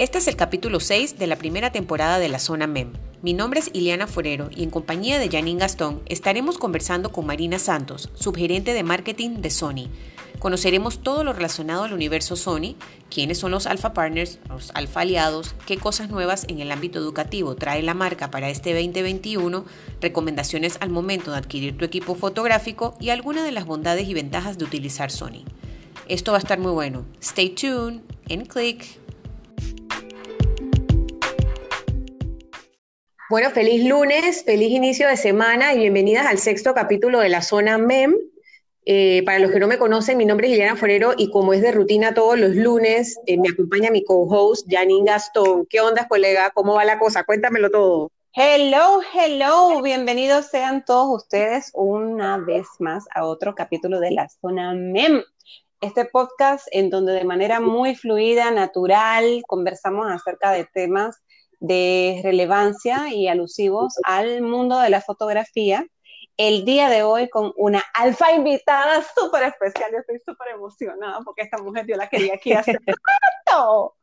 Este es el capítulo 6 de la primera temporada de la Zona MEM. Mi nombre es Ileana Forero y en compañía de Janine Gastón estaremos conversando con Marina Santos, subgerente de marketing de Sony. Conoceremos todo lo relacionado al universo Sony, quiénes son los Alpha Partners, los Alpha Aliados, qué cosas nuevas en el ámbito educativo trae la marca para este 2021, recomendaciones al momento de adquirir tu equipo fotográfico y algunas de las bondades y ventajas de utilizar Sony. Esto va a estar muy bueno. Stay tuned and click. Bueno, feliz lunes, feliz inicio de semana y bienvenidas al sexto capítulo de la zona MEM. Eh, para los que no me conocen, mi nombre es Liliana Forero y como es de rutina todos los lunes, eh, me acompaña mi co-host Janine Gastón. ¿Qué onda, colega? ¿Cómo va la cosa? Cuéntamelo todo. Hello, hello, bienvenidos sean todos ustedes una vez más a otro capítulo de la zona MEM. Este podcast en donde de manera muy fluida, natural, conversamos acerca de temas de relevancia y alusivos al mundo de la fotografía. El día de hoy con una alfa invitada súper especial. Yo estoy súper emocionada porque esta mujer yo la quería aquí hace rato.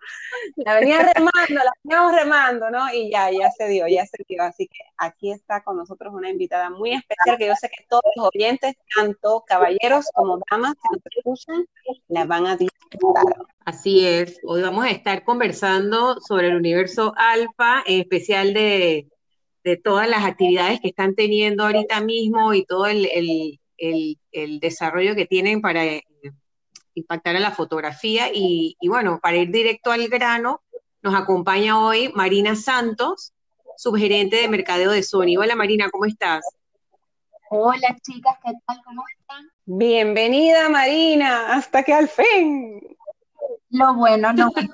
La venía remando, la veníamos remando, ¿no? Y ya, ya se dio, ya se dio. Así que aquí está con nosotros una invitada muy especial que yo sé que todos los oyentes, tanto caballeros como damas que nos escuchan, la van a disfrutar. Así es, hoy vamos a estar conversando sobre el universo alfa, en especial de, todas las actividades que están teniendo ahorita mismo y todo el, desarrollo que tienen para eh, impactar a la fotografía. Y, bueno, para ir directo al grano, nos acompaña hoy Marina Santos, subgerente de mercadeo de Sony. Hola Marina, ¿cómo estás? Hola chicas, ¿qué tal? ¿Cómo están? Bienvenida Marina, hasta que al fin. Lo bueno, no es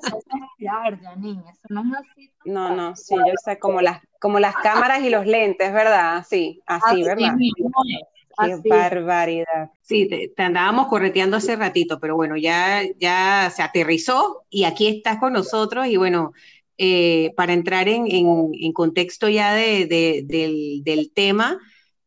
verdad, niña, eso no es así. No, no, sí, yo sé, como las, como las cámaras y los lentes, ¿verdad? Sí, así, ¿verdad? Qué barbaridad. Sí, te, andábamos correteando hace ratito, pero bueno, ya, ya se aterrizó y aquí estás con nosotros y bueno, eh, para entrar en, en, contexto ya de, del, del, tema,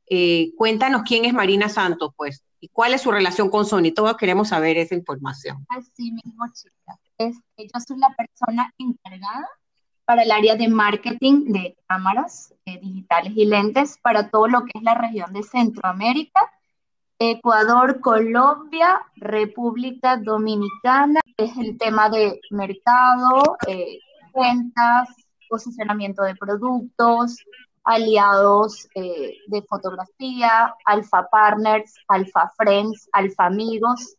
eh, cuéntanos quién es Marina Santos, pues. ¿Y cuál es su relación con Sony? Todos queremos saber esa información. Así mismo, chicas. Este, yo soy la persona encargada para el área de marketing de cámaras eh, digitales y lentes para todo lo que es la región de Centroamérica, Ecuador, Colombia, República Dominicana. Es el tema de mercado, eh, ventas, posicionamiento de productos, aliados eh, de fotografía, alfa partners, alfa friends, alfa amigos,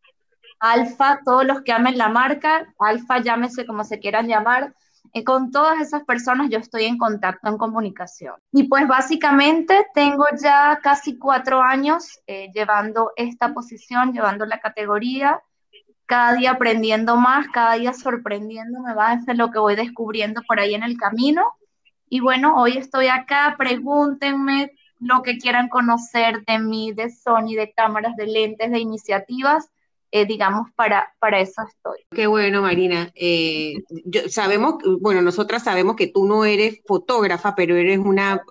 alfa, todos los que amen la marca, alfa llámese como se quieran llamar. y con todas esas personas yo estoy en contacto, en comunicación. Y pues básicamente tengo ya casi cuatro años eh, llevando esta posición, llevando la categoría, cada día aprendiendo más, cada día sorprendiéndome más de lo que voy descubriendo por ahí en el camino. Y bueno, hoy estoy acá, pregúntenme lo que quieran conocer de mí, de Sony, de cámaras, de lentes, de iniciativas. Eh, digamos, para, para eso estoy. Qué bueno, Marina. Eh, sabemos, bueno, nosotras sabemos que tú no eres fotógrafa, pero eres una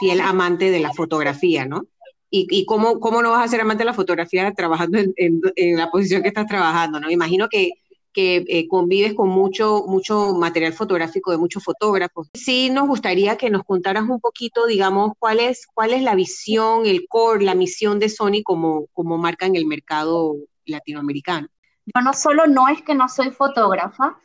fiel amante de la fotografía, ¿no? ¿Y, y cómo, cómo no vas a ser amante de la fotografía trabajando en, en la posición que estás trabajando, ¿no? Imagino que que eh, convives con mucho, mucho material fotográfico de muchos fotógrafos. Sí nos gustaría que nos contaras un poquito, digamos, cuál es, cuál es la visión, el core, la misión de Sony como, como marca en el mercado latinoamericano. Yo no solo no es que no soy fotógrafa,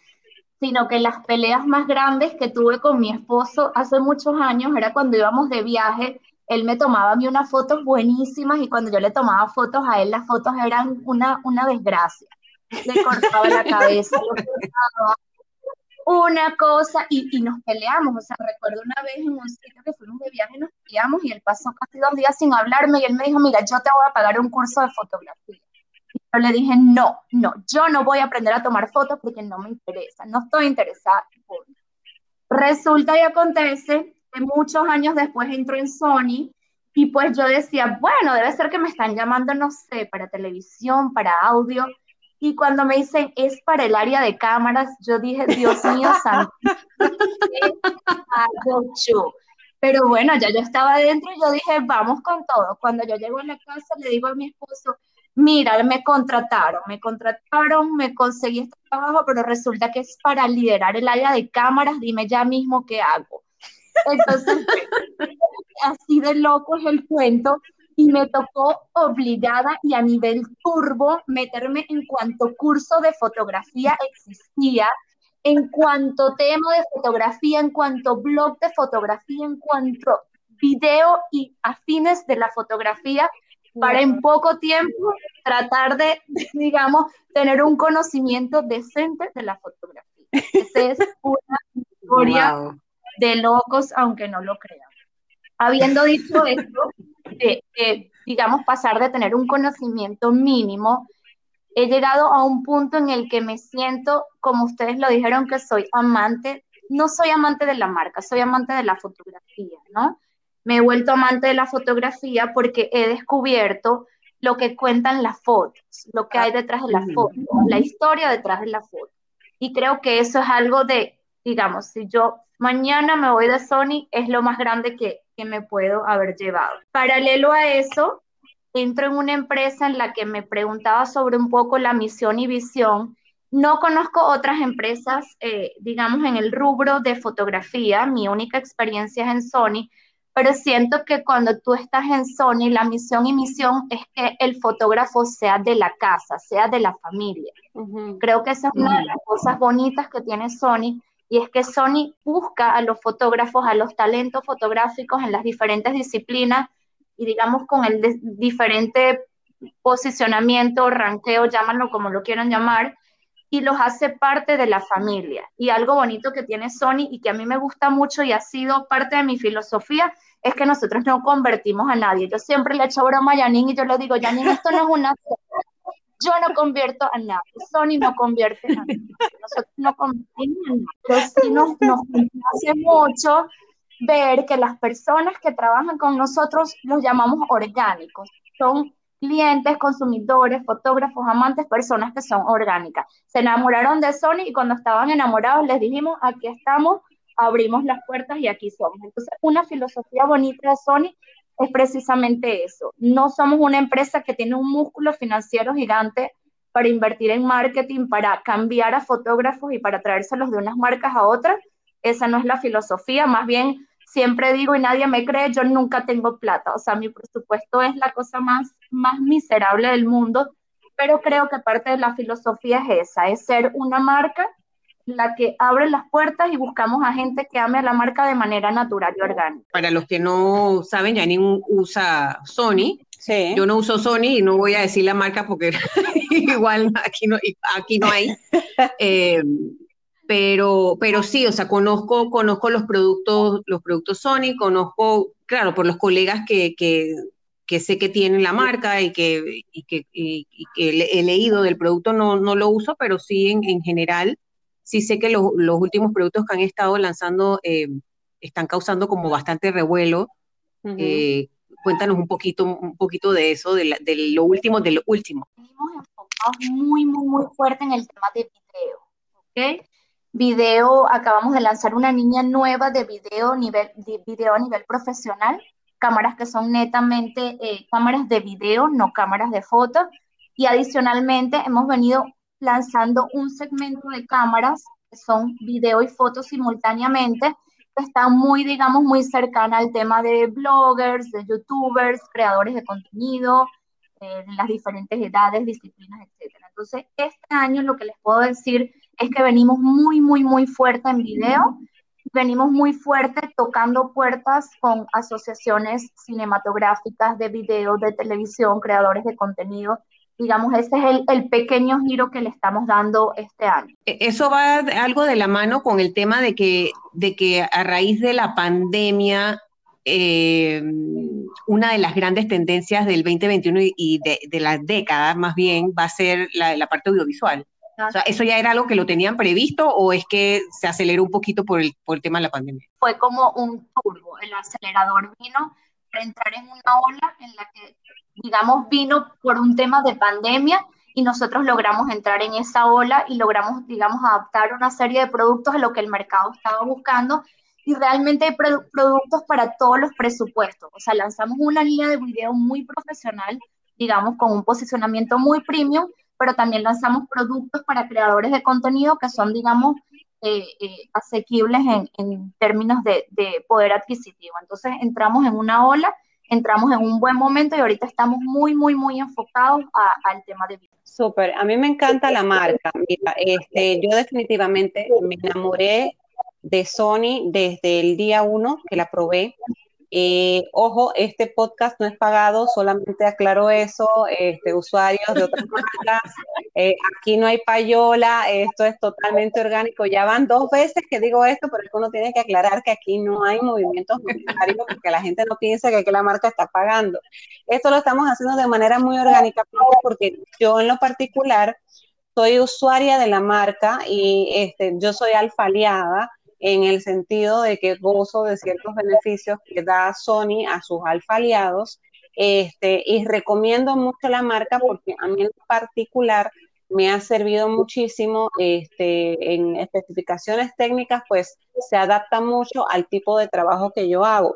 sino que las peleas más grandes que tuve con mi esposo hace muchos años era cuando íbamos de viaje, él me tomaba a mí unas fotos buenísimas y cuando yo le tomaba fotos a él, las fotos eran una, una desgracia le cortaba la cabeza, una cosa y, y, nos peleamos. O sea, recuerdo una vez en un sitio que fuimos de viaje, nos peleamos y él pasó casi dos días sin hablarme y él me dijo, mira, yo te voy a pagar un curso de fotografía. Y yo le dije, no, no, yo no voy a aprender a tomar fotos porque no me interesa, no estoy interesada. Resulta y acontece que muchos años después entró en Sony y pues yo decía, bueno, debe ser que me están llamando, no sé, para televisión, para audio. Y cuando me dicen, es para el área de cámaras, yo dije, Dios mío, santo, Pero bueno, ya yo estaba adentro y yo dije, vamos con todo. Cuando yo llego a la casa, le digo a mi esposo, mira, me contrataron, me contrataron, me conseguí este trabajo, pero resulta que es para liderar el área de cámaras, dime ya mismo qué hago. Entonces, así de loco es el cuento y me tocó obligada y a nivel turbo meterme en cuanto curso de fotografía existía, en cuanto tema de fotografía, en cuanto blog de fotografía, en cuanto video y afines de la fotografía, para en poco tiempo tratar de, digamos, tener un conocimiento decente de la fotografía. Esa es una historia de locos, aunque no lo crean. Habiendo dicho esto, de, digamos, pasar de tener un conocimiento mínimo, he llegado a un punto en el que me siento, como ustedes lo dijeron, que soy amante, no soy amante de la marca, soy amante de la fotografía, ¿no? Me he vuelto amante de la fotografía porque he descubierto lo que cuentan las fotos, lo que hay detrás de la foto, la historia detrás de la foto. Y creo que eso es algo de, digamos, si yo mañana me voy de Sony, es lo más grande que, que me puedo haber llevado. Paralelo a eso, entro en una empresa en la que me preguntaba sobre un poco la misión y visión. No conozco otras empresas, eh, digamos, en el rubro de fotografía. Mi única experiencia es en Sony, pero siento que cuando tú estás en Sony, la misión y misión es que el fotógrafo sea de la casa, sea de la familia. Creo que esa es una de las cosas bonitas que tiene Sony, y es que Sony busca a los fotógrafos, a los talentos fotográficos en las diferentes disciplinas y digamos con el diferente posicionamiento, ranqueo, llámanlo como lo quieran llamar, y los hace parte de la familia. Y algo bonito que tiene Sony y que a mí me gusta mucho y ha sido parte de mi filosofía es que nosotros no convertimos a nadie. Yo siempre le echo broma a Janine y yo le digo, Janine, esto no es una yo no convierto a nadie, Sony no convierte a nadie, nosotros no convertimos a nadie, pero sí nos, nos hace mucho ver que las personas que trabajan con nosotros los llamamos orgánicos, son clientes, consumidores, fotógrafos, amantes, personas que son orgánicas. Se enamoraron de Sony y cuando estaban enamorados les dijimos, aquí estamos, abrimos las puertas y aquí somos. Entonces, una filosofía bonita de Sony es precisamente eso. No somos una empresa que tiene un músculo financiero gigante para invertir en marketing, para cambiar a fotógrafos y para traérselos de unas marcas a otras. Esa no es la filosofía, más bien siempre digo y nadie me cree, yo nunca tengo plata, o sea, mi presupuesto es la cosa más, más miserable del mundo, pero creo que parte de la filosofía es esa, es ser una marca la que abre las puertas y buscamos a gente que ame a la marca de manera natural y orgánica. Para los que no saben, Janine usa Sony. Sí. Yo no uso Sony y no voy a decir la marca porque igual aquí no, aquí no hay. Eh, pero, pero sí, o sea, conozco, conozco los productos, los productos Sony, conozco, claro, por los colegas que, que, que sé que tienen la marca y que, y que, y, que he leído del producto, no, no lo uso, pero sí en, en general sí sé que los, últimos productos que han estado lanzando eh, están causando como bastante revuelo. Eh, cuéntanos un poquito, un poquito de eso, de, lo último, de lo último. Venimos enfocados muy, muy, muy fuerte en el tema de video, ¿ok? Video, acabamos de lanzar una línea nueva de video, nivel, de video a nivel profesional, cámaras que son netamente eh, cámaras de video, no cámaras de foto, y adicionalmente hemos venido lanzando un segmento de cámaras que son video y fotos simultáneamente, que están muy, digamos, muy cercana al tema de bloggers, de youtubers, creadores de contenido, eh, las diferentes edades, disciplinas, etc. Entonces, este año lo que les puedo decir es que venimos muy, muy, muy fuerte en video, venimos muy fuerte tocando puertas con asociaciones cinematográficas de video, de televisión, creadores de contenido, digamos, ese es el, pequeño giro que le estamos dando este año. E, eso va algo de la mano con el tema de que, de que a raíz de la pandemia, eh, una de las grandes tendencias del 2021 y de, la década más bien va a ser la, parte audiovisual. O sea, ¿eso ya era algo que lo tenían previsto o es que se aceleró un poquito por el, por el tema de la pandemia? Fue como un turbo, el acelerador vino para entrar en una ola en la que digamos, vino por un tema de pandemia y nosotros logramos entrar en esa ola y logramos, digamos, adaptar una serie de productos a lo que el mercado estaba buscando y realmente hay productos para todos los presupuestos. O sea, lanzamos una línea de video muy profesional digamos, con un posicionamiento muy premium, pero también lanzamos productos para creadores de contenido que son, digamos, eh, eh, asequibles en, términos de, poder adquisitivo. Entonces entramos en una ola, entramos en un buen momento y ahorita estamos muy, muy, muy enfocados al tema de vida. Súper, a mí me encanta la marca. Mira, este, yo definitivamente me enamoré de Sony desde el día uno que la probé. Eh, ojo, este podcast no es pagado, solamente aclaro eso, este, usuarios de otras marcas, eh, aquí no hay payola, esto es totalmente orgánico, ya van dos veces que digo esto, pero es que uno tiene que aclarar que aquí no hay movimientos monetarios porque la gente no piensa que la marca está pagando. Esto lo estamos haciendo de manera muy orgánica porque yo en lo particular soy usuaria de la marca y este, yo soy alfa aliada en el sentido de que gozo de ciertos beneficios que da Sony a sus alfa aliados. Este, y recomiendo mucho la marca porque a mí en particular me ha servido muchísimo este, en especificaciones técnicas, pues se adapta mucho al tipo de trabajo que yo hago.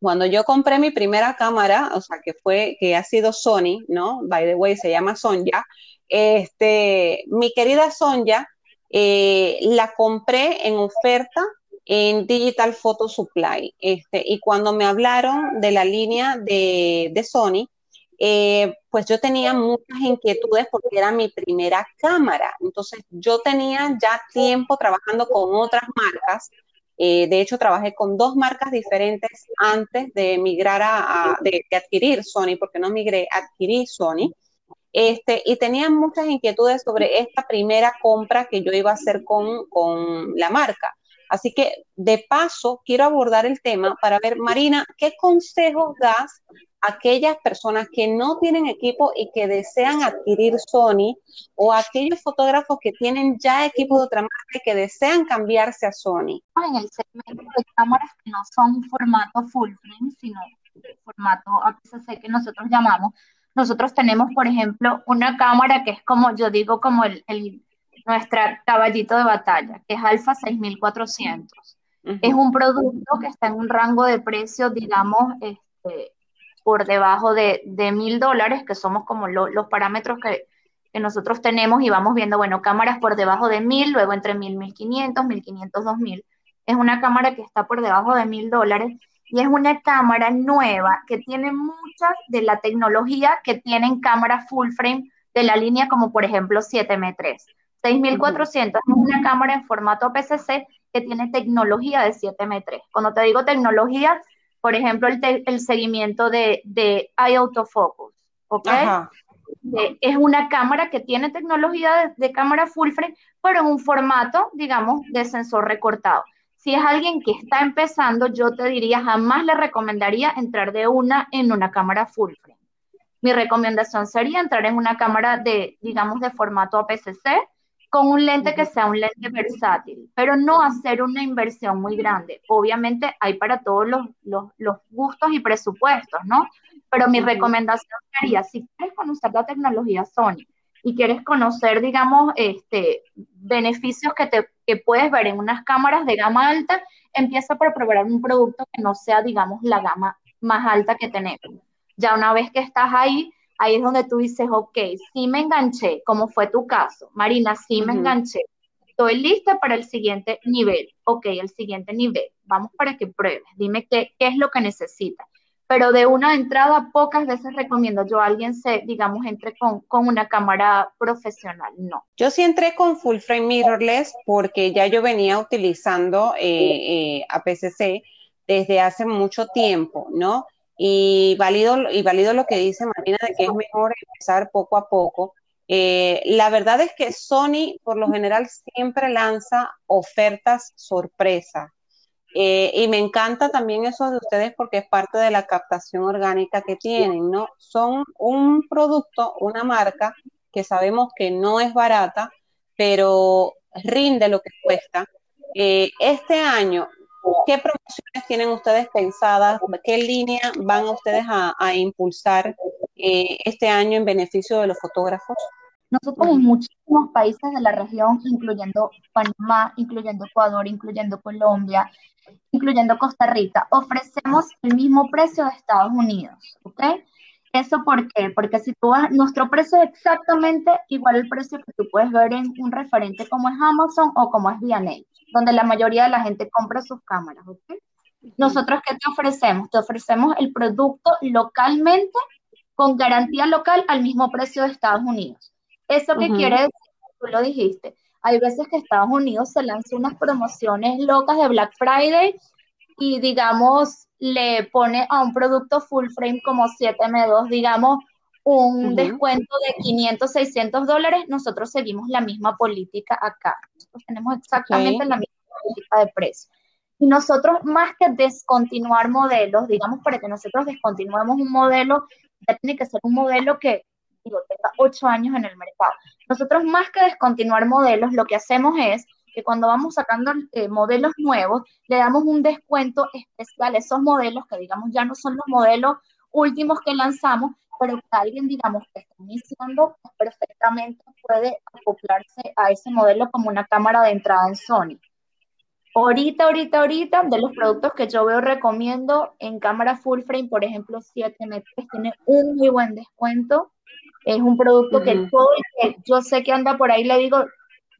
Cuando yo compré mi primera cámara, o sea, que fue, que ha sido Sony, ¿no? By the way, se llama Sonja. Este, mi querida Sonja, eh, la compré en oferta en Digital Photo Supply. Este, y cuando me hablaron de la línea de, Sony, eh, pues yo tenía muchas inquietudes porque era mi primera cámara. Entonces yo tenía ya tiempo trabajando con otras marcas. Eh, de hecho, trabajé con dos marcas diferentes antes de migrar a, de, de, adquirir Sony, porque no migré, adquirí Sony. Este, y tenía muchas inquietudes sobre esta primera compra que yo iba a hacer con, con la marca. Así que de paso quiero abordar el tema para ver, Marina, ¿qué consejos das a aquellas personas que no tienen equipo y que desean adquirir Sony o a aquellos fotógrafos que tienen ya equipo de otra marca y que desean cambiarse a Sony? En el segmento de cámaras que no son formato full frame, sino formato APS-C que nosotros llamamos, nosotros tenemos, por ejemplo, una cámara que es como, yo digo, como el, nuestra caballito de batalla, que es Alpha 6400. Es un producto que está en un rango de precio, digamos, este, por debajo de mil dólares, que somos como los parámetros que, que, nosotros tenemos y vamos viendo, bueno, cámaras por debajo de mil, luego entre mil, mil quinientos, mil quinientos, dos mil. Es una cámara que está por debajo de mil dólares y es una cámara nueva que tiene mucha de la tecnología que tienen cámaras full frame de la línea como por ejemplo 7M3. 6400 es una cámara en formato PCC que tiene tecnología de 7M3. Cuando te digo tecnología, por ejemplo, el, seguimiento de, de autofocus, ¿ok? Eh, es una cámara que tiene tecnología de, de cámara full frame, pero en un formato, digamos, de sensor recortado. Si es alguien que está empezando, yo te diría, jamás le recomendaría entrar de una en una cámara full frame. Mi recomendación sería entrar en una cámara de, digamos, de formato APS-C con un lente que sea un lente versátil, pero no hacer una inversión muy grande. Obviamente hay para todos los, los gustos y presupuestos, ¿no? Pero mi recomendación sería, si quieres conocer la tecnología Sony, y quieres conocer, digamos, este, beneficios que, te, que puedes ver en unas cámaras de gama alta, empieza por probar un producto que no sea, digamos, la gama más alta que tenemos. Ya una vez que estás ahí, ahí es donde tú dices, ok, sí me enganché, como fue tu caso. Marina, sí me enganché. Estoy lista para el siguiente nivel. Ok, el siguiente nivel. Vamos para que pruebes. Dime qué, qué es lo que necesitas pero de una entrada pocas veces recomiendo yo a alguien se, digamos, entre con, con, una cámara profesional, no. Yo sí entré con full frame mirrorless porque ya yo venía utilizando eh, eh, APC-C desde hace mucho tiempo, ¿no? Y valido, y valido lo que dice Marina de que es mejor empezar poco a poco. Eh, la verdad es que Sony por lo general siempre lanza ofertas sorpresa eh, y me encanta también eso de ustedes porque es parte de la captación orgánica que tienen, ¿no? Son un producto, una marca que sabemos que no es barata, pero rinde lo que cuesta. Eh, este año, ¿qué promociones tienen ustedes pensadas? ¿Qué línea van ustedes a, impulsar eh, este año en beneficio de los fotógrafos? Nosotros en muchísimos países de la región, incluyendo Panamá, incluyendo Ecuador, incluyendo Colombia, incluyendo Costa Rica, ofrecemos el mismo precio de Estados Unidos, ¿ok? ¿Eso por qué? Porque si tú vas, nuestro precio es exactamente igual al precio que tú puedes ver en un referente como es Amazon o como es V&A, donde la mayoría de la gente compra sus cámaras, ¿ok? Nosotros, ¿qué te ofrecemos? Te ofrecemos el producto localmente con garantía local al mismo precio de Estados Unidos. ¿Eso qué quiere decir? Tú lo dijiste. Hay veces que Estados Unidos se lanza unas promociones locas de Black Friday y, digamos, le pone a un producto full frame como 7M2, digamos, un descuento de 500, 600 dólares, nosotros seguimos la misma política acá. Nosotros tenemos exactamente la misma política de precio. Y nosotros, más que descontinuar modelos, digamos, para que nosotros descontinuemos un modelo, ya tiene que ser un modelo que, ocho años en el mercado. Nosotros, más que descontinuar modelos, lo que hacemos es que cuando vamos sacando eh, modelos nuevos, le damos un descuento especial a esos modelos que, digamos, ya no son los modelos últimos que lanzamos, pero que alguien, digamos, que está iniciando, pues, perfectamente puede acoplarse a ese modelo como una cámara de entrada en Sony. Ahorita, ahorita, ahorita, de los productos que yo veo recomiendo en cámara full frame, por ejemplo, 7M3 tiene un muy buen descuento. Es un producto que todo que yo sé que anda por ahí, le digo,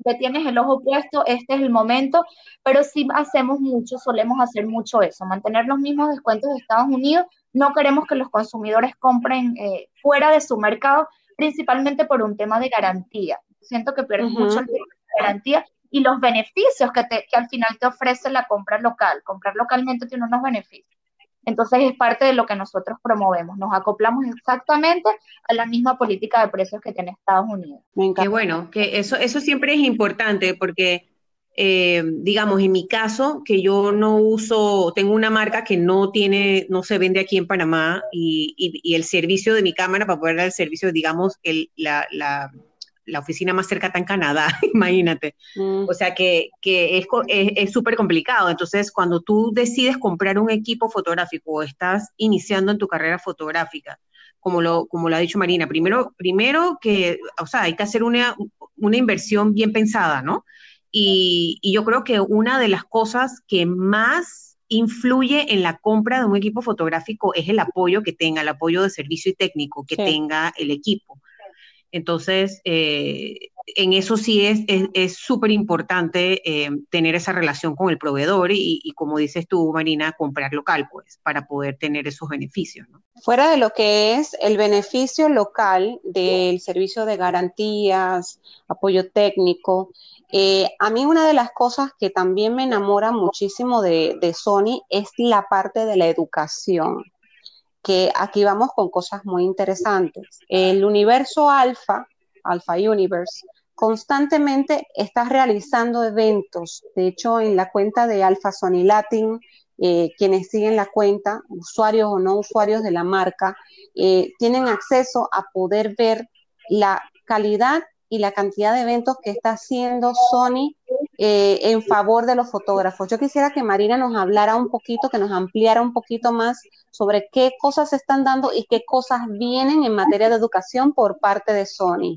le tienes el ojo puesto, este es el momento, pero sí hacemos mucho, solemos hacer mucho eso, mantener los mismos descuentos de Estados Unidos. No queremos que los consumidores compren eh, fuera de su mercado, principalmente por un tema de garantía. Siento que pierden mucho el de garantía y los beneficios que, te, que al final te ofrece la compra local. Comprar localmente tiene unos beneficios. Entonces es parte de lo que nosotros promovemos. Nos acoplamos exactamente a la misma política de precios que tiene Estados Unidos. Qué bueno, que eso, eso siempre es importante porque, eh, digamos, en mi caso, que yo no uso, tengo una marca que no tiene, no se vende aquí en Panamá y, y, el servicio de mi cámara para poder dar el servicio, digamos, el, la, la la oficina más cerca está en Canadá, imagínate. Mm. O sea que, es súper complicado. Entonces, cuando tú decides comprar un equipo fotográfico o estás iniciando en tu carrera fotográfica, como lo, como lo ha dicho Marina, primero, primero que, o sea, hay que hacer una, una inversión bien pensada, ¿no? Y, y yo creo que una de las cosas que más influye en la compra de un equipo fotográfico es el apoyo que tenga, el apoyo de servicio y técnico que tenga el equipo. Entonces, eh, en eso sí es súper importante eh, tener esa relación con el proveedor y, como dices tú, Marina, comprar local, pues, para poder tener esos beneficios. Fuera de lo que es el beneficio local del servicio de garantías, apoyo técnico, eh, a mí una de las cosas que también me enamora muchísimo de Sony es la parte de la educación que aquí vamos con cosas muy interesantes. El universo alfa, Alpha Universe, constantemente está realizando eventos. De hecho, en la cuenta de Alpha Sony Latin, eh, quienes siguen la cuenta, usuarios o no usuarios de la marca, eh, tienen acceso a poder ver la calidad y la cantidad de eventos que está haciendo Sony eh, en favor de los fotógrafos. Yo quisiera que Marina nos hablara un poquito, que nos ampliara un poquito más sobre qué cosas se están dando y qué cosas vienen en materia de educación por parte de Sony.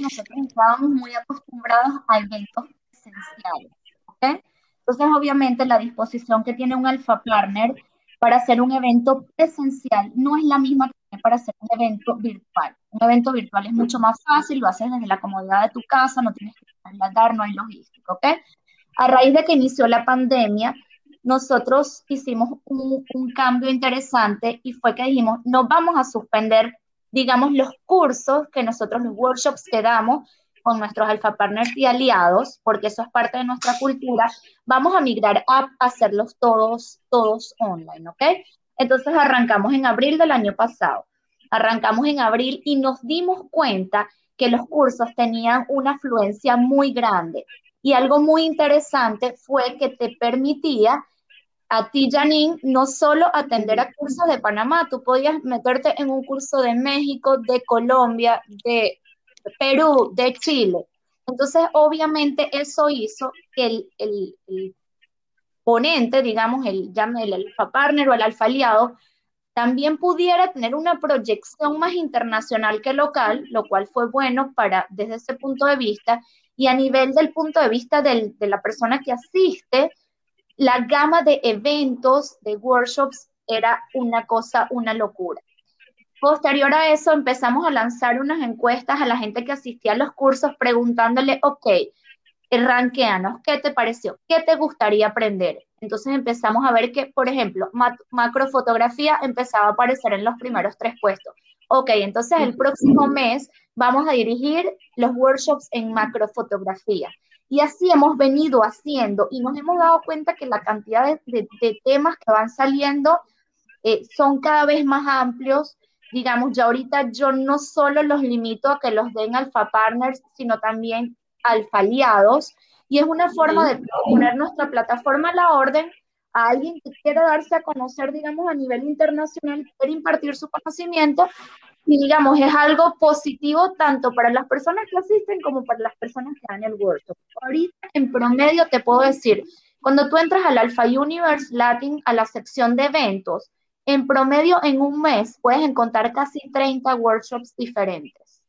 Nosotros estábamos muy acostumbrados a eventos esenciales. Entonces, obviamente, la disposición que tiene un Alpha Partner para hacer un evento presencial no es la misma que para hacer un evento virtual. Un evento virtual es mucho más fácil, lo haces desde la comodidad de tu casa, no tienes que trasladar, no hay logística, ¿ok? A raíz de que inició la pandemia, nosotros hicimos un, un cambio interesante y fue que dijimos, no vamos a suspender, digamos, los cursos que nosotros, los workshops que damos, con nuestros alfa partners y aliados, porque eso es parte de nuestra cultura, vamos a migrar a hacerlos todos, todos online, ¿ok? Entonces arrancamos en abril del año pasado. Arrancamos en abril y nos dimos cuenta que los cursos tenían una afluencia muy grande. Y algo muy interesante fue que te permitía a ti, Janine, no solo atender a cursos de Panamá, tú podías meterte en un curso de México, de Colombia, de Perú, de Chile. Entonces, obviamente, eso hizo que el, ponente, digamos, el, el alfa partner o el alfa aliado, también pudiera tener una proyección más internacional que local, lo cual fue bueno para desde ese punto de vista. Y a nivel del punto de vista de la persona que asiste, la gama de eventos, de workshops, era una cosa, una locura. Posterior a eso, empezamos a lanzar unas encuestas a la gente que asistía a los cursos preguntándole, ok, ranqueanos, ¿qué te pareció? ¿Qué te gustaría aprender? Entonces empezamos a ver que, por ejemplo, macrofotografía empezaba a aparecer en los primeros tres puestos. Ok, entonces el próximo mes vamos a dirigir los workshops en macrofotografía. Y así hemos venido haciendo y nos hemos dado cuenta que la cantidad de, temas que van saliendo eh, son cada vez más amplios. Digamos, ya ahorita yo no solo los limito a que los den alfa partners, sino también alfa aliados. Y es una forma de poner nuestra plataforma a la orden a alguien que quiera darse a conocer, digamos, a nivel internacional, quiere impartir su conocimiento y digamos, es algo positivo tanto para las personas que asisten como para las personas que dan el workshop. Ahorita, en promedio, te puedo decir, cuando tú entras al Alpha Universe Latin, a la sección de eventos, en promedio, en un mes, puedes encontrar casi 30 workshops diferentes,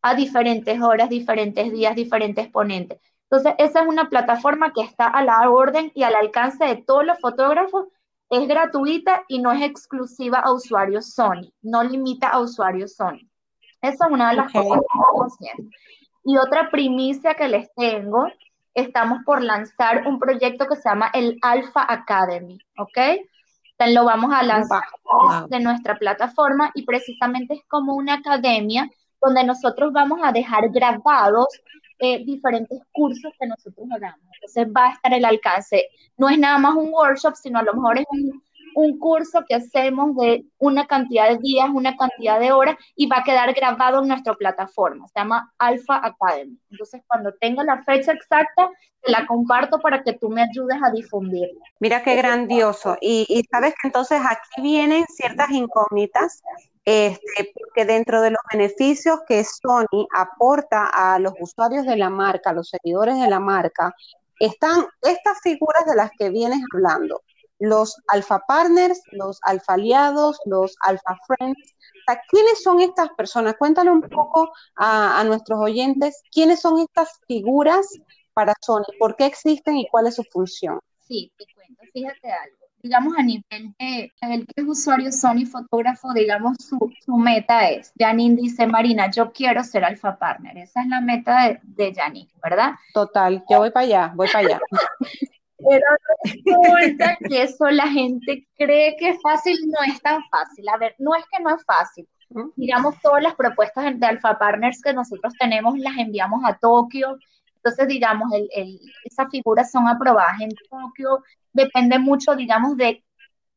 a diferentes horas, diferentes días, diferentes ponentes. Entonces, esa es una plataforma que está a la orden y al alcance de todos los fotógrafos es gratuita y no es exclusiva a usuarios Sony, no limita a usuarios Sony. Esa es una de las cosas que estamos haciendo. Y otra primicia que les tengo, estamos por lanzar un proyecto que se llama el Alpha Academy, ¿ok? Entonces lo vamos a lanzar de nuestra plataforma y precisamente es como una academia donde nosotros vamos a dejar grabados eh, diferentes cursos que nosotros hagamos. Entonces va a estar el alcance. No es nada más un workshop, sino a lo mejor es un, un curso que hacemos de una cantidad de días, una cantidad de horas y va a quedar grabado en nuestra plataforma. Se llama Alpha Academy. Entonces, cuando tenga la fecha exacta, la comparto para que tú me ayudes a difundirla. Mira qué grandioso. Y, y sabes que entonces aquí vienen ciertas incógnitas este, porque dentro de los beneficios que Sony aporta a los usuarios de la marca, a los seguidores de la marca, están estas figuras de las que vienes hablando, los alfa partners, los alfa aliados, los alfa friends. ¿Quiénes son estas personas? Cuéntale un poco a, a nuestros oyentes, ¿quiénes son estas figuras para Sony? ¿Por qué existen y cuál es su función? Sí, te cuento. Fíjate algo digamos, a nivel de el que es usuario Sony fotógrafo, digamos, su, su, meta es, Janine dice, Marina, yo quiero ser alfa partner. Esa es la meta de, de Janine, ¿verdad? Total, yo voy para allá, voy para allá. Pero resulta que eso la gente cree que es fácil, no es tan fácil. A ver, no es que no es fácil. Digamos, todas las propuestas de Alpha Partners que nosotros tenemos las enviamos a Tokio. Entonces, digamos, el, el, esas figuras son aprobadas en Tokio, depende mucho, digamos, de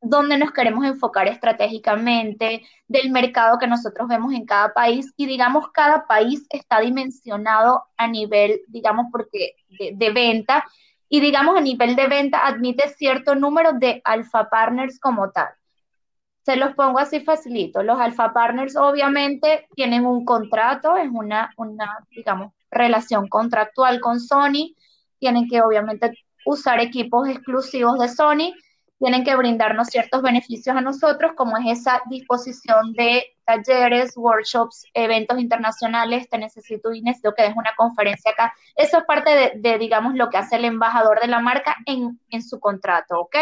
dónde nos queremos enfocar estratégicamente, del mercado que nosotros vemos en cada país y digamos cada país está dimensionado a nivel, digamos, porque de, venta y digamos a nivel de venta admite cierto número de alfa partners como tal. Se los pongo así facilito. Los alfa partners obviamente tienen un contrato, es una, una digamos, relación contractual con Sony, tienen que obviamente usar equipos exclusivos de Sony, tienen que brindarnos ciertos beneficios a nosotros, como es esa disposición de talleres, workshops, eventos internacionales, te necesito y necesito que des una conferencia acá. Eso es parte de, digamos, lo que hace el embajador de la marca en, en su contrato, ¿ok?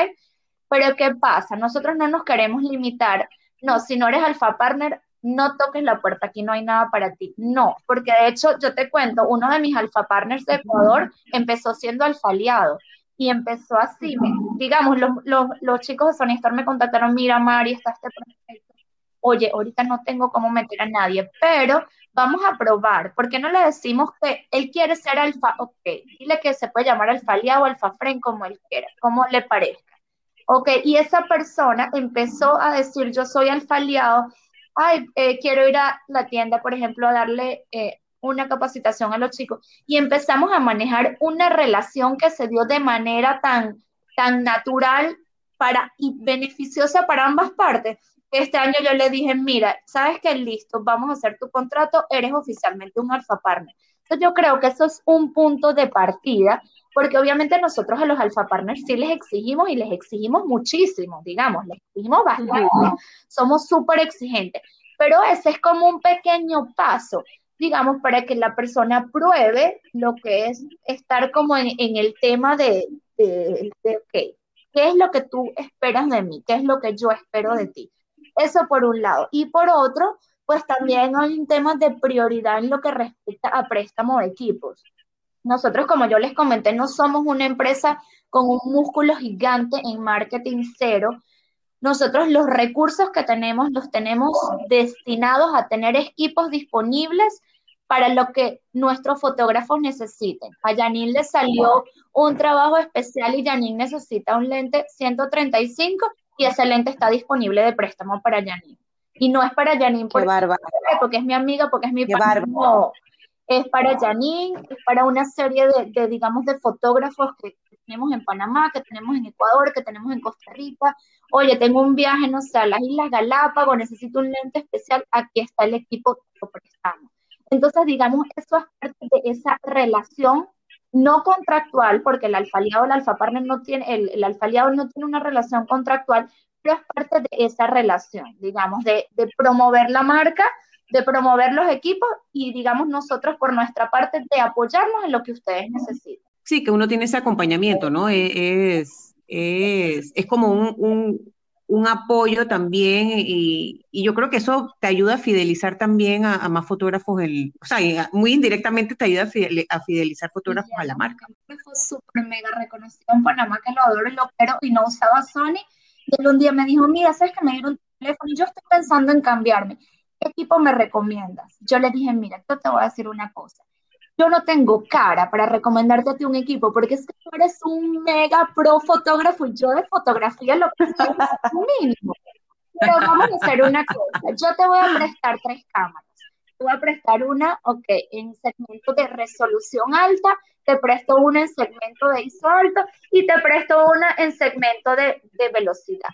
Pero ¿qué pasa? Nosotros no nos queremos limitar. No, si no eres alfa partner, no toques la puerta, aquí no hay nada para ti. No, porque de hecho yo te cuento, uno de mis alfa partners de Ecuador empezó siendo alfa aliado y empezó así. digamos, los, los, chicos de Sony Store me contactaron, mira Mari, está este proyecto. Oye, ahorita no tengo cómo meter a nadie, pero vamos a probar. ¿Por qué no le decimos que él quiere ser alfa? Ok, dile que se puede llamar alfa aliado o alfa friend como él quiera, como le parezca. Ok, y esa persona empezó a decir, yo soy alfa aliado, ay, eh, quiero ir a la tienda, por ejemplo, a darle eh, una capacitación a los chicos y empezamos a manejar una relación que se dio de manera tan, tan natural para, y beneficiosa para ambas partes. Este año yo le dije, mira, sabes que listo, vamos a hacer tu contrato, eres oficialmente un alfa partner. Entonces yo creo que eso es un punto de partida, porque obviamente nosotros a los alfa partners sí les exigimos y les exigimos muchísimo, digamos, les exigimos bastante, somos súper exigentes, pero ese es como un pequeño paso digamos, para que la persona pruebe lo que es estar como en, el tema de, de, ¿qué es lo que tú esperas de mí? ¿Qué es lo que yo espero de ti? Eso por un lado. Y por otro, pues también hay un tema de prioridad en lo que respecta a préstamo de equipos. Nosotros, como yo les comenté, no somos una empresa con un músculo gigante en marketing cero. Nosotros los recursos que tenemos los tenemos destinados a tener equipos disponibles para lo que nuestros fotógrafos necesiten. A Janine le salió un trabajo especial y Janine necesita un lente 135 y ese lente está disponible de préstamo para Janine. Y no es para Janine porque, porque es mi amiga, porque es mi no, es para Janine, es para una serie de, digamos, de fotógrafos que tenemos en Panamá, que tenemos en Ecuador, que tenemos en Costa Rica. Oye, tengo un viaje, no sé, a las Islas Galápagos, necesito un lente especial, aquí está el equipo que lo prestamos. Entonces, digamos, eso es parte de esa relación no contractual, porque el alfaliado, el alfa partner no tiene, el, el alfaliado no tiene una relación contractual, pero es parte de esa relación, digamos, de, de promover la marca, de promover los equipos y, digamos, nosotros por nuestra parte de apoyarnos en lo que ustedes necesitan. Sí, que uno tiene ese acompañamiento, ¿no? E, es, es, es como un, un, apoyo también y, y, yo creo que eso te ayuda a fidelizar también a, más fotógrafos, el, o sea, muy indirectamente te ayuda a fidelizar fotógrafos a la marca. Fue súper mega reconocido en Panamá que lo adoro y lo quiero y no usaba Sony y él un día me dijo, mira, ¿sabes que me dieron un teléfono y yo estoy pensando en cambiarme? ¿Qué equipo me recomiendas? Yo le dije, mira, yo te voy a decir una cosa. Yo no tengo cara para recomendarte a ti un equipo porque es que tú eres un mega pro fotógrafo y yo de fotografía lo que soy es mínimo. Pero vamos a hacer una cosa. Yo te voy a prestar tres cámaras. Te voy a prestar una, ok, en segmento de resolución alta te presto una en segmento de ISO alto y te presto una en segmento de, velocidad.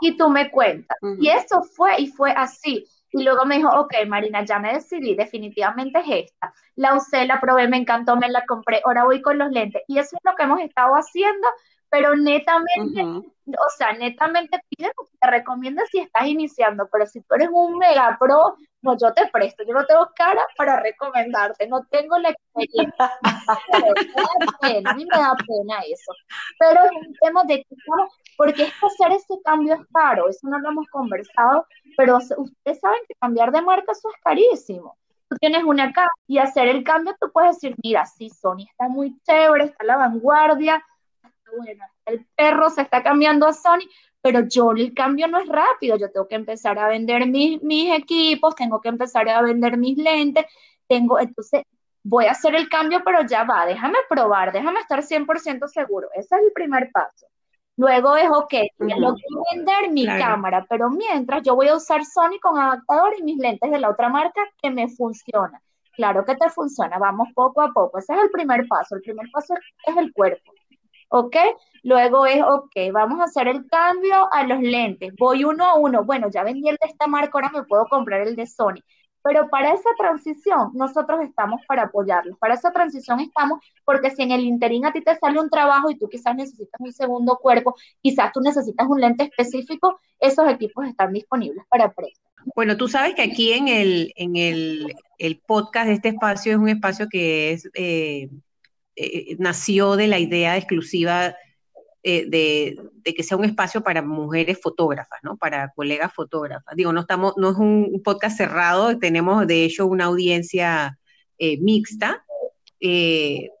Y tú me cuentas. Y eso fue, y fue así. Y luego me dijo, ok, Marina, ya me decidí, definitivamente es esta. La usé, la probé, me encantó, me la compré, ahora voy con los lentes. Y eso es lo que hemos estado haciendo pero netamente, o sea, netamente pide que te recomiendo si estás iniciando, pero si tú eres un mega pro, no, yo te presto, yo no tengo cara para recomendarte, no tengo la experiencia, me da pena, a mí me da pena eso, pero es un tema de porque es que hacer ese cambio es caro, eso no lo hemos conversado, pero ustedes saben que cambiar de marca eso es carísimo. Tú tienes una acá y hacer el cambio, tú puedes decir, mira, sí, Sony está muy chévere, está a la vanguardia, bueno, el perro se está cambiando a Sony, pero yo el cambio no es rápido, yo tengo que empezar a vender mis, mis equipos, tengo que empezar a vender mis lentes, tengo, entonces voy a hacer el cambio, pero ya va, déjame probar, déjame estar 100% seguro, ese es el primer paso. Luego es, ok, tengo que vender mi cámara, pero mientras yo voy a usar Sony con adaptador y mis lentes de la otra marca que me funciona. Claro que te funciona, vamos poco a poco. Ese es el primer paso. El primer paso es el cuerpo. ¿ok? Luego es, ok, vamos a hacer el cambio a los lentes. Voy uno a uno. Bueno, ya vendí el de esta marca, ahora me puedo comprar el de Sony. Pero para esa transición, nosotros estamos para apoyarlos. Para esa transición estamos porque si en el interín a ti te sale un trabajo y tú quizás necesitas un segundo cuerpo, quizás tú necesitas un lente específico, esos equipos están disponibles para préstamo. Bueno, tú sabes que aquí en el, en el, el podcast de este espacio es un espacio que es eh, eh, nació de la idea exclusiva eh, de, que sea un espacio para mujeres fotógrafas, ¿no? Para colegas fotógrafas. Digo, no estamos, no es un podcast cerrado, tenemos de hecho una audiencia eh, mixta,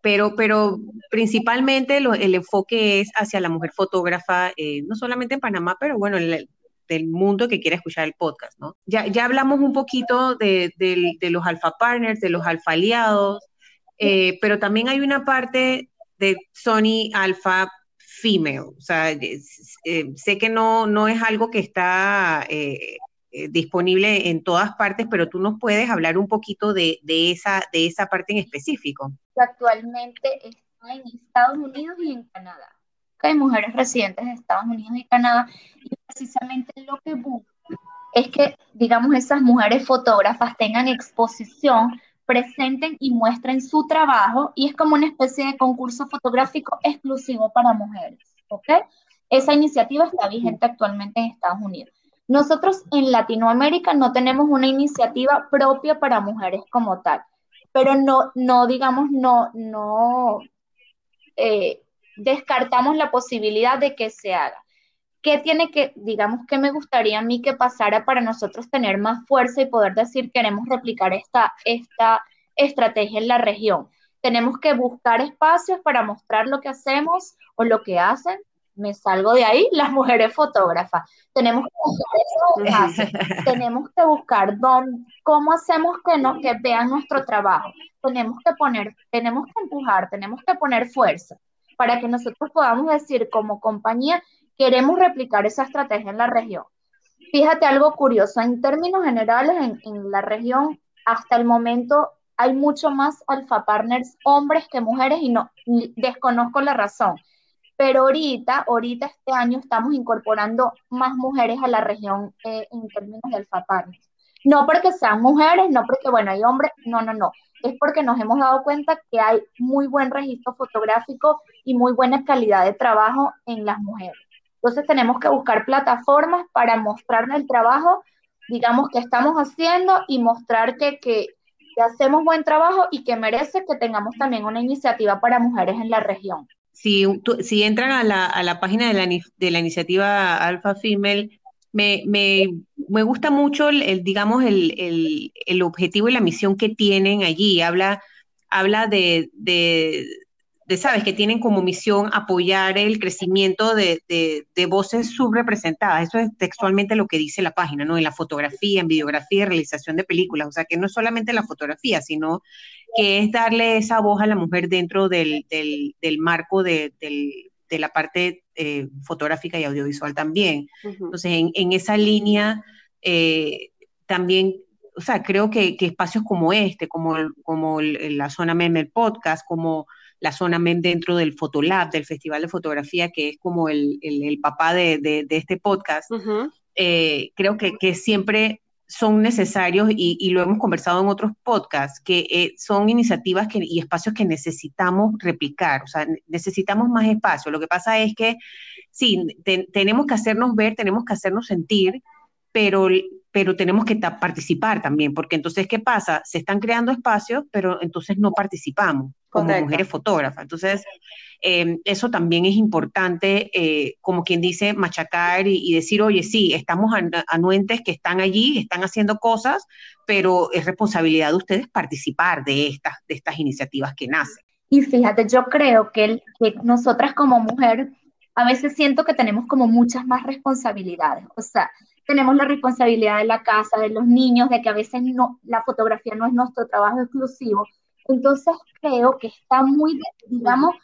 pero, pero principalmente el enfoque es hacia la mujer fotógrafa, no solamente en Panamá, pero bueno, del mundo que quiera escuchar el podcast, ¿no? Ya, ya hablamos un poquito de, los alfa partners, de los alfa aliados, eh, pero también hay una parte de Sony Alpha Female. O sea, eh, sé que no, no es algo que está eh, disponible en todas partes, pero tú nos puedes hablar un poquito de, de, esa, de esa parte en específico. Actualmente está en Estados Unidos y en Canadá. Hay mujeres residentes de Estados Unidos y Canadá y precisamente lo que busco es que, digamos, esas mujeres fotógrafas tengan exposición presenten y muestren su trabajo y es como una especie de concurso fotográfico exclusivo para mujeres. Esa iniciativa está vigente actualmente en Estados Unidos. Nosotros en Latinoamérica no tenemos una iniciativa propia para mujeres como tal, pero no, no digamos, no, no eh, descartamos la posibilidad de que se haga. ¿Qué tiene que, digamos, qué me gustaría a mí que pasara para nosotros tener más fuerza y poder decir queremos replicar esta, esta estrategia en la región? Tenemos que buscar espacios para mostrar lo que hacemos o lo que hacen. Me salgo de ahí, las mujeres fotógrafas. Tenemos que buscar Tenemos que buscar dónde, cómo hacemos que, no, que vean nuestro trabajo. Tenemos que poner, tenemos que empujar, tenemos que poner fuerza para que nosotros podamos decir como compañía, queremos replicar esa estrategia en la región. Fíjate algo curioso, en términos generales, en, la región, hasta el momento hay mucho más alfa partners hombres que mujeres y no desconozco la razón. Pero ahorita, ahorita este año estamos incorporando más mujeres a la región eh, en términos de alfa partners. No porque sean mujeres, no porque, bueno, hay hombres, no, no, no. Es porque nos hemos dado cuenta que hay muy buen registro fotográfico y muy buena calidad de trabajo en las mujeres. Entonces tenemos que buscar plataformas para mostrar el trabajo, digamos, que estamos haciendo y mostrar que, que, hacemos buen trabajo y que merece que tengamos también una iniciativa para mujeres en la región. Si, si entran a la, a la página de la, de la iniciativa Alpha Female, me, me, me gusta mucho, el, digamos, el, el, el, objetivo y la misión que tienen allí. Habla, habla de, de, de, sabes, que tienen como misión apoyar el crecimiento de, de, voces subrepresentadas. Eso es textualmente lo que dice la página, ¿no? En la fotografía, en videografía, realización de películas. O sea, que no es solamente la fotografía, sino que es darle esa voz a la mujer dentro del, del, del marco del, de la parte eh, fotográfica y audiovisual también. Entonces, en, esa línea, eh, también, o sea, creo que, espacios como este, como, como la zona MEM, el podcast, como la zona MEM dentro del Fotolab, del Festival de Fotografía, que es como el, papá de, este podcast, eh, creo que, que siempre son necesarios y, lo hemos conversado en otros podcasts, que eh, son iniciativas que, y espacios que necesitamos replicar, o sea, necesitamos más espacio. Lo que pasa es que sí, tenemos que hacernos ver, tenemos que hacernos sentir, pero, pero tenemos que participar también, porque entonces, ¿qué pasa? Se están creando espacios, pero entonces no participamos como mujeres fotógrafas. Entonces, Em, eso también es importante, eh, como quien dice, machacar y, decir, oye, sí, estamos anuentes que están allí, están haciendo cosas, pero es responsabilidad de ustedes participar de estas, de estas iniciativas que nacen. Y fíjate, yo creo que, que nosotras como mujer, a veces siento que tenemos como muchas más responsabilidades. O sea, tenemos la responsabilidad de la casa, de los niños, de que a veces no, la fotografía no es nuestro trabajo exclusivo. Entonces creo que está muy, digamos,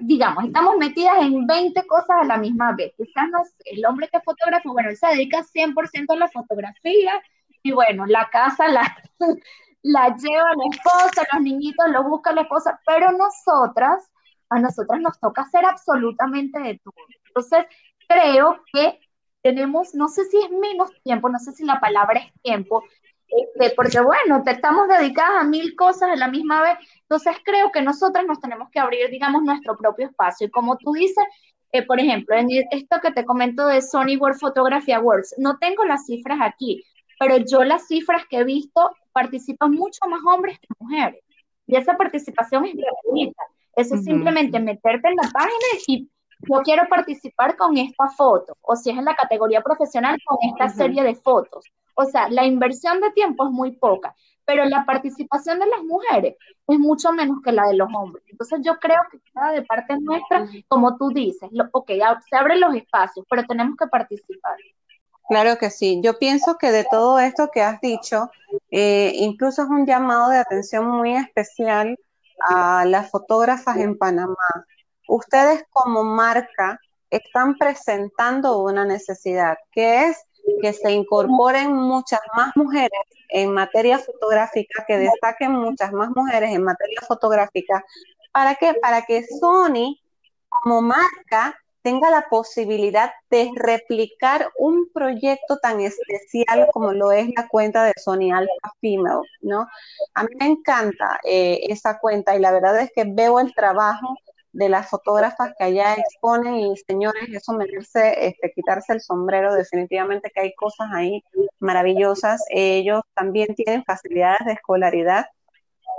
digamos, estamos metidas en 20 cosas a la misma vez. Quizás no el hombre que fotógrafo, bueno, él se dedica 100% a la fotografía y bueno, la casa la, la lleva la esposa, los niñitos lo busca la esposa, pero nosotras, a nosotras nos toca hacer absolutamente de todo. Entonces, creo que tenemos, no sé si es menos tiempo, no sé si la palabra es tiempo, este, porque bueno, te estamos dedicadas a mil cosas a la misma vez, entonces creo que nosotras nos tenemos que abrir, digamos, nuestro propio espacio. Y como tú dices, eh, por ejemplo, en esto que te comento de Sony World Photography Awards, no tengo las cifras aquí, pero yo las cifras que he visto participan mucho más hombres que mujeres. Y esa participación es gratuita. Eso es simplemente meterte en la página y yo quiero participar con esta foto, o si es en la categoría profesional, con esta serie de fotos. O sea, la inversión de tiempo es muy poca, pero la participación de las mujeres es mucho menos que la de los hombres. Entonces yo creo que cada de parte nuestra, como tú dices, lo, ok, se abren los espacios, pero tenemos que participar. Claro que sí. Yo pienso que de todo esto que has dicho, eh, incluso es un llamado de atención muy especial a las fotógrafas en Panamá. Ustedes como marca están presentando una necesidad, que es que se incorporen muchas más mujeres en materia fotográfica, que destaquen muchas más mujeres en materia fotográfica. ¿Para qué? Para que Sony como marca tenga la posibilidad de replicar un proyecto tan especial como lo es la cuenta de Sony Alpha Female, ¿no? A mí me encanta eh, esa cuenta y la verdad es que veo el trabajo de las fotógrafas que allá exponen y señores, eso merece este, quitarse el sombrero, definitivamente que hay cosas ahí maravillosas. Ellos también tienen facilidades de escolaridad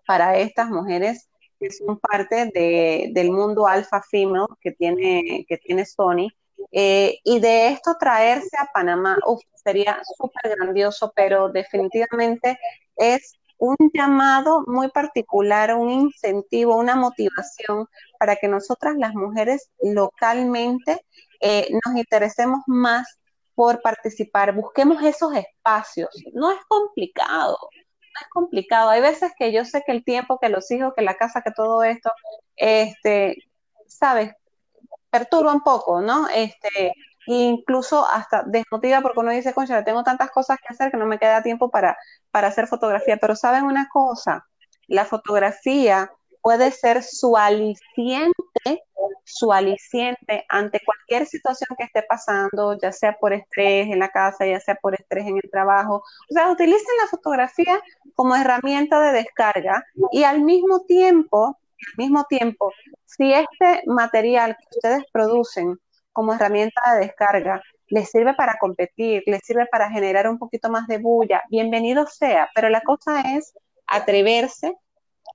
para estas mujeres que son parte de, del mundo alfa female que tiene, que tiene Sony Eh, y de esto traerse a Panamá, sería súper grandioso, pero definitivamente es un llamado muy particular, un incentivo, una motivación para que nosotras las mujeres localmente eh, nos interesemos más por participar, busquemos esos espacios. No es complicado, no es complicado. Hay veces que yo sé que el tiempo, que los hijos, que la casa, que todo esto, este, sabes, perturba un poco, ¿no? Este, incluso hasta desmotiva porque uno dice, concha, tengo tantas cosas que hacer que no me queda tiempo para, para hacer fotografía. Pero saben una cosa, la fotografía puede ser su aliciente, su aliciente ante cualquier situación que esté pasando, ya sea por estrés en la casa, ya sea por estrés en el trabajo. O sea, utilicen la fotografía como herramienta de descarga y al mismo tiempo, al mismo tiempo, si este material que ustedes producen como herramienta de descarga les sirve para competir, les sirve para generar un poquito más de bulla, bienvenido sea, pero la cosa es atreverse,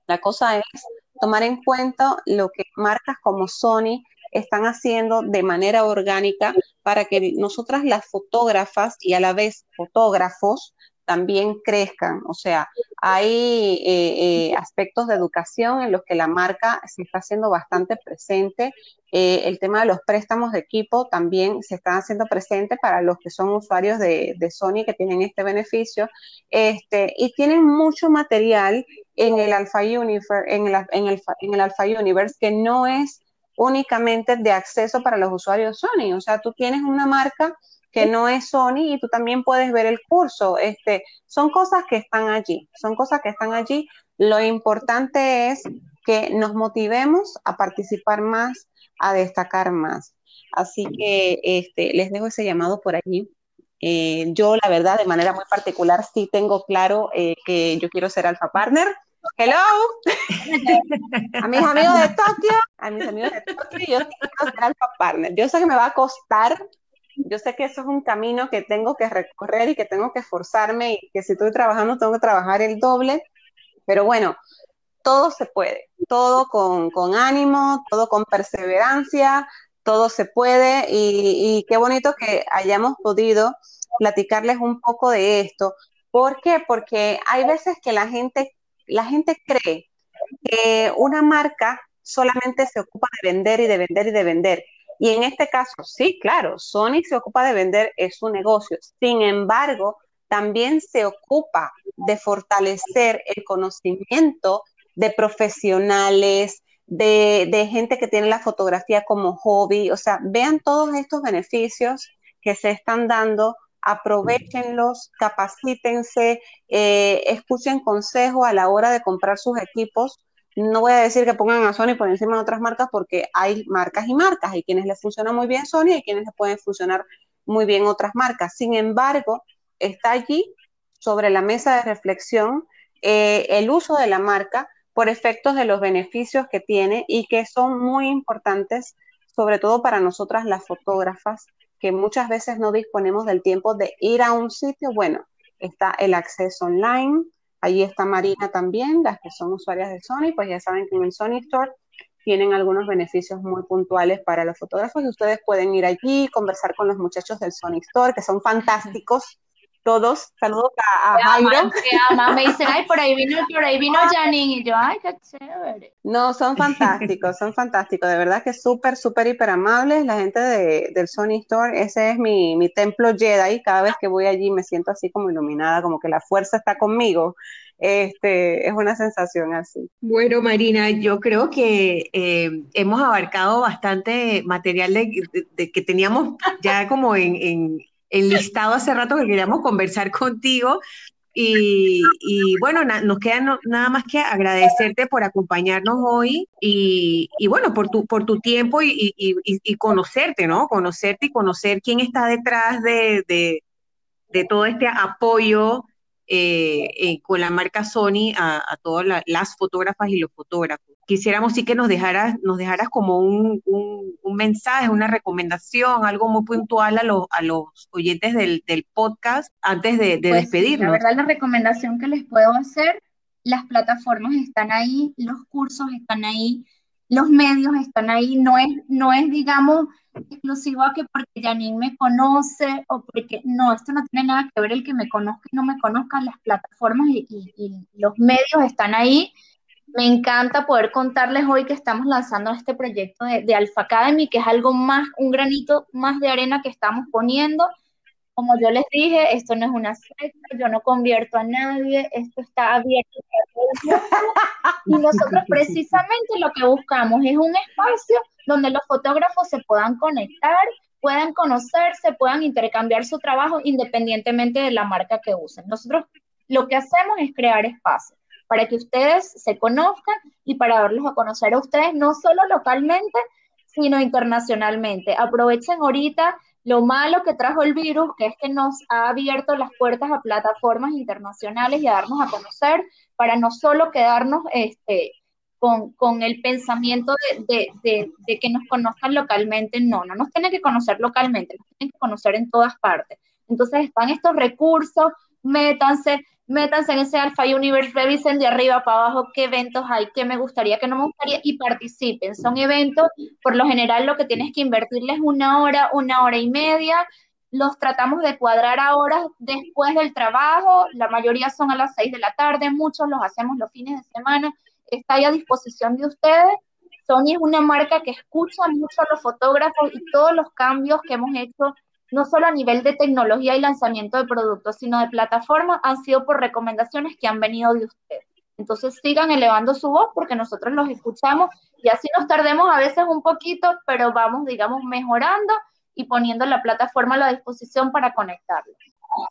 la cosa es tomar en cuenta lo que marcas como Sony están haciendo de manera orgánica para que nosotras las fotógrafas y a la vez fotógrafos también crezcan. O sea, hay eh, eh, aspectos de educación en los que la marca se está haciendo bastante presente. Eh, el tema de los préstamos de equipo también se está haciendo presente para los que son usuarios de, Sony que tienen este beneficio. Este, y tienen mucho material en el Alpha Universe, en el, en el, en el Alpha Universe que no es únicamente de acceso para los usuarios Sony. O sea, tú tienes una marca que no es Sony y tú también puedes ver el curso. Este, son cosas que están allí, son cosas que están allí. Lo importante es que nos motivemos a participar más, a destacar más. Así que este, les dejo ese llamado por allí. Eh, yo, la verdad, de manera muy particular, sí tengo claro eh, que yo quiero ser alfa partner. Hello, a mis amigos de Tokio, a mis amigos de Tokio, yo quiero ser alfa partner. Yo sé que me va a costar yo sé que eso es un camino que tengo que recorrer y que tengo que esforzarme y que si estoy trabajando tengo que trabajar el doble, pero bueno, todo se puede, todo con, ánimo, todo con perseverancia, todo se puede y, qué bonito que hayamos podido platicarles un poco de esto. ¿Por qué? Porque hay veces que la gente, la gente cree que una marca solamente se ocupa de vender y de vender y de vender. Y en este caso, sí, claro, Sony se ocupa de vender, es su negocio. Sin embargo, también se ocupa de fortalecer el conocimiento de profesionales, de, gente que tiene la fotografía como hobby. O sea, vean todos estos beneficios que se están dando, aprovechenlos, capacítense, eh, escuchen consejo a la hora de comprar sus equipos no voy a decir que pongan a Sony por encima de otras marcas porque hay marcas y marcas. Hay quienes les funciona muy bien Sony y quienes les pueden funcionar muy bien otras marcas. Sin embargo, está allí sobre la mesa de reflexión eh, el uso de la marca por efectos de los beneficios que tiene y que son muy importantes, sobre todo para nosotras las fotógrafas, que muchas veces no disponemos del tiempo de ir a un sitio. Bueno, está el acceso online, Allí está Marina también, las que son usuarias de Sony, pues ya saben que en el Sony Store tienen algunos beneficios muy puntuales para los fotógrafos y ustedes pueden ir allí, conversar con los muchachos del Sony Store, que son fantásticos, todos. Saludos a, a Jairo. Me dicen, ay, por ahí vino, por ahí vino Janine. Y yo, ay, qué chévere. No, son fantásticos, son fantásticos. De verdad que súper, súper, hiper amables. La gente de, del Sony Store, ese es mi, mi templo Jedi. Cada vez que voy allí me siento así como iluminada, como que la fuerza está conmigo. Este, es una sensación así. Bueno, Marina, yo creo que eh, hemos abarcado bastante material de, que teníamos ya como en, enlistado hace rato que queríamos conversar contigo. Y, bueno, nos queda nada más que agradecerte por acompañarnos hoy y, bueno, por tu, por tu tiempo y, conocerte, ¿no? Conocerte y conocer quién está detrás de, de todo este apoyo eh, eh, con la marca Sony a, todas las fotógrafas y los fotógrafos. Quisiéramos sí que nos dejaras, nos dejaras como un, mensaje, una recomendación, algo muy puntual a, los, a los oyentes del, podcast antes de, de pues despedirnos. la verdad, la recomendación que les puedo hacer, las plataformas están ahí, los cursos están ahí, los medios están ahí, no es, no es digamos, exclusivo a que porque Janine me conoce o porque no, esto no tiene nada que ver el que me conozca y no me conozcan, las plataformas y, los medios están ahí. Me encanta poder contarles hoy que estamos lanzando este proyecto de, de Alpha Academy, que es algo más, un granito más de arena que estamos poniendo como yo les dije, esto no es una secta, yo no convierto a nadie, esto está abierto. Y nosotros precisamente lo que buscamos es un espacio donde los fotógrafos se puedan conectar, puedan conocerse, puedan intercambiar su trabajo independientemente de la marca que usen. Nosotros lo que hacemos es crear espacios para que ustedes se conozcan y para darlos a conocer a ustedes no solo localmente, sino internacionalmente. Aprovechen ahorita lo malo que trajo el virus, que es que nos ha abierto las puertas a plataformas internacionales y a darnos a conocer para no solo quedarnos este, con, con el pensamiento de, de, de, que nos conozcan localmente, no, no nos tienen que conocer localmente, nos tienen que conocer en todas partes. Entonces están estos recursos, métanse, métanse en ese Alpha Universe, revisen de arriba para abajo qué eventos hay, qué me gustaría, qué no me gustaría y participen. Son eventos, por lo general lo que tienes que invertirles una hora, una hora y media. Los tratamos de cuadrar a horas después del trabajo, la mayoría son a las seis de la tarde, muchos los hacemos los fines de semana, está ahí a disposición de ustedes. Sony es una marca que escucha mucho a los fotógrafos y todos los cambios que hemos hecho no solo a nivel de tecnología y lanzamiento de productos, sino de plataforma, han sido por recomendaciones que han venido de ustedes. Entonces sigan elevando su voz porque nosotros los escuchamos y así nos tardemos a veces un poquito, pero vamos, digamos, mejorando y poniendo la plataforma a la disposición para conectarlos.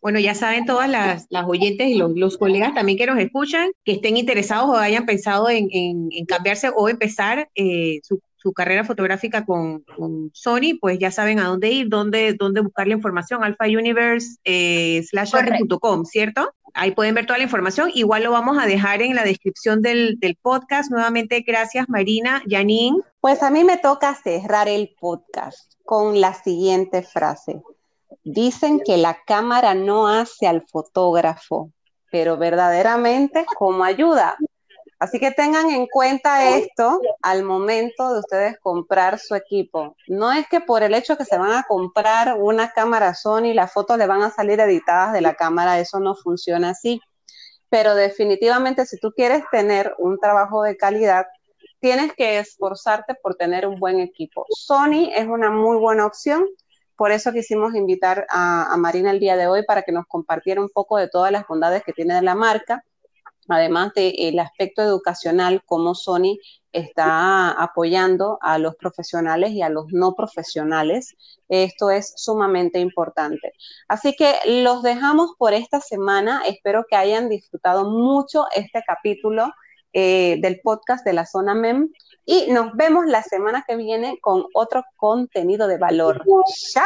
Bueno, ya saben todas las, oyentes y los, colegas también que nos escuchan, que estén interesados o hayan pensado en, cambiarse o empezar eh, su su carrera fotográfica con, Sony, pues ya saben a dónde ir, dónde, dónde buscar la información, alphauniverse eh, ¿cierto? Ahí pueden ver toda la información. Igual lo vamos a dejar en la descripción del, del podcast. Nuevamente, gracias Marina, Janine. Pues a mí me toca cerrar el podcast con la siguiente frase. Dicen que la cámara no hace al fotógrafo, pero verdaderamente como ayuda. Así que tengan en cuenta esto al momento de ustedes comprar su equipo. No es que por el hecho que se van a comprar una cámara Sony, las fotos le van a salir editadas de la cámara, eso no funciona así. Pero definitivamente si tú quieres tener un trabajo de calidad, tienes que esforzarte por tener un buen equipo. Sony es una muy buena opción. Por eso quisimos invitar a, a Marina el día de hoy para que nos compartiera un poco de todas las bondades que tiene la marca además del aspecto educacional, cómo Sony está apoyando a los profesionales y a los no profesionales. Esto es sumamente importante. Así que los dejamos por esta semana. Espero que hayan disfrutado mucho este capítulo eh, del podcast de la zona MEM y nos vemos la semana que viene con otro contenido de valor. ¡Chao!